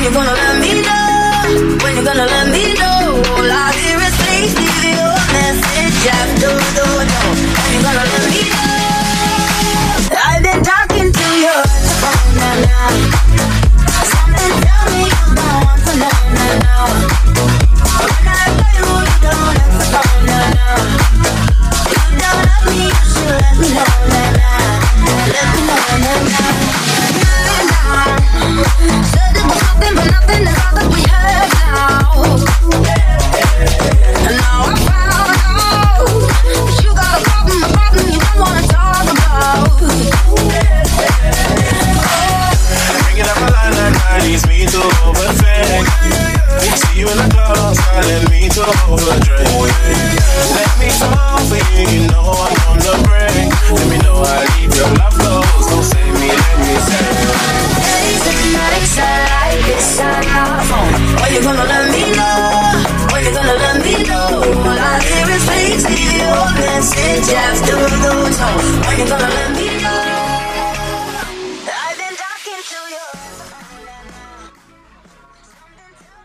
When you gonna let me know? When you gonna let me know? leads me to overthink. I See you in the club, telling me to overdrink. Let me fall for you, you know I'm on the brink. Let me know I leave your love close. Don't save me, let me save. Basic nights, I like this, I'm phone. When you gonna let me know? When you gonna let me know? All I hear is basically your message after the tone. When you gonna let me know? I've been talking to you.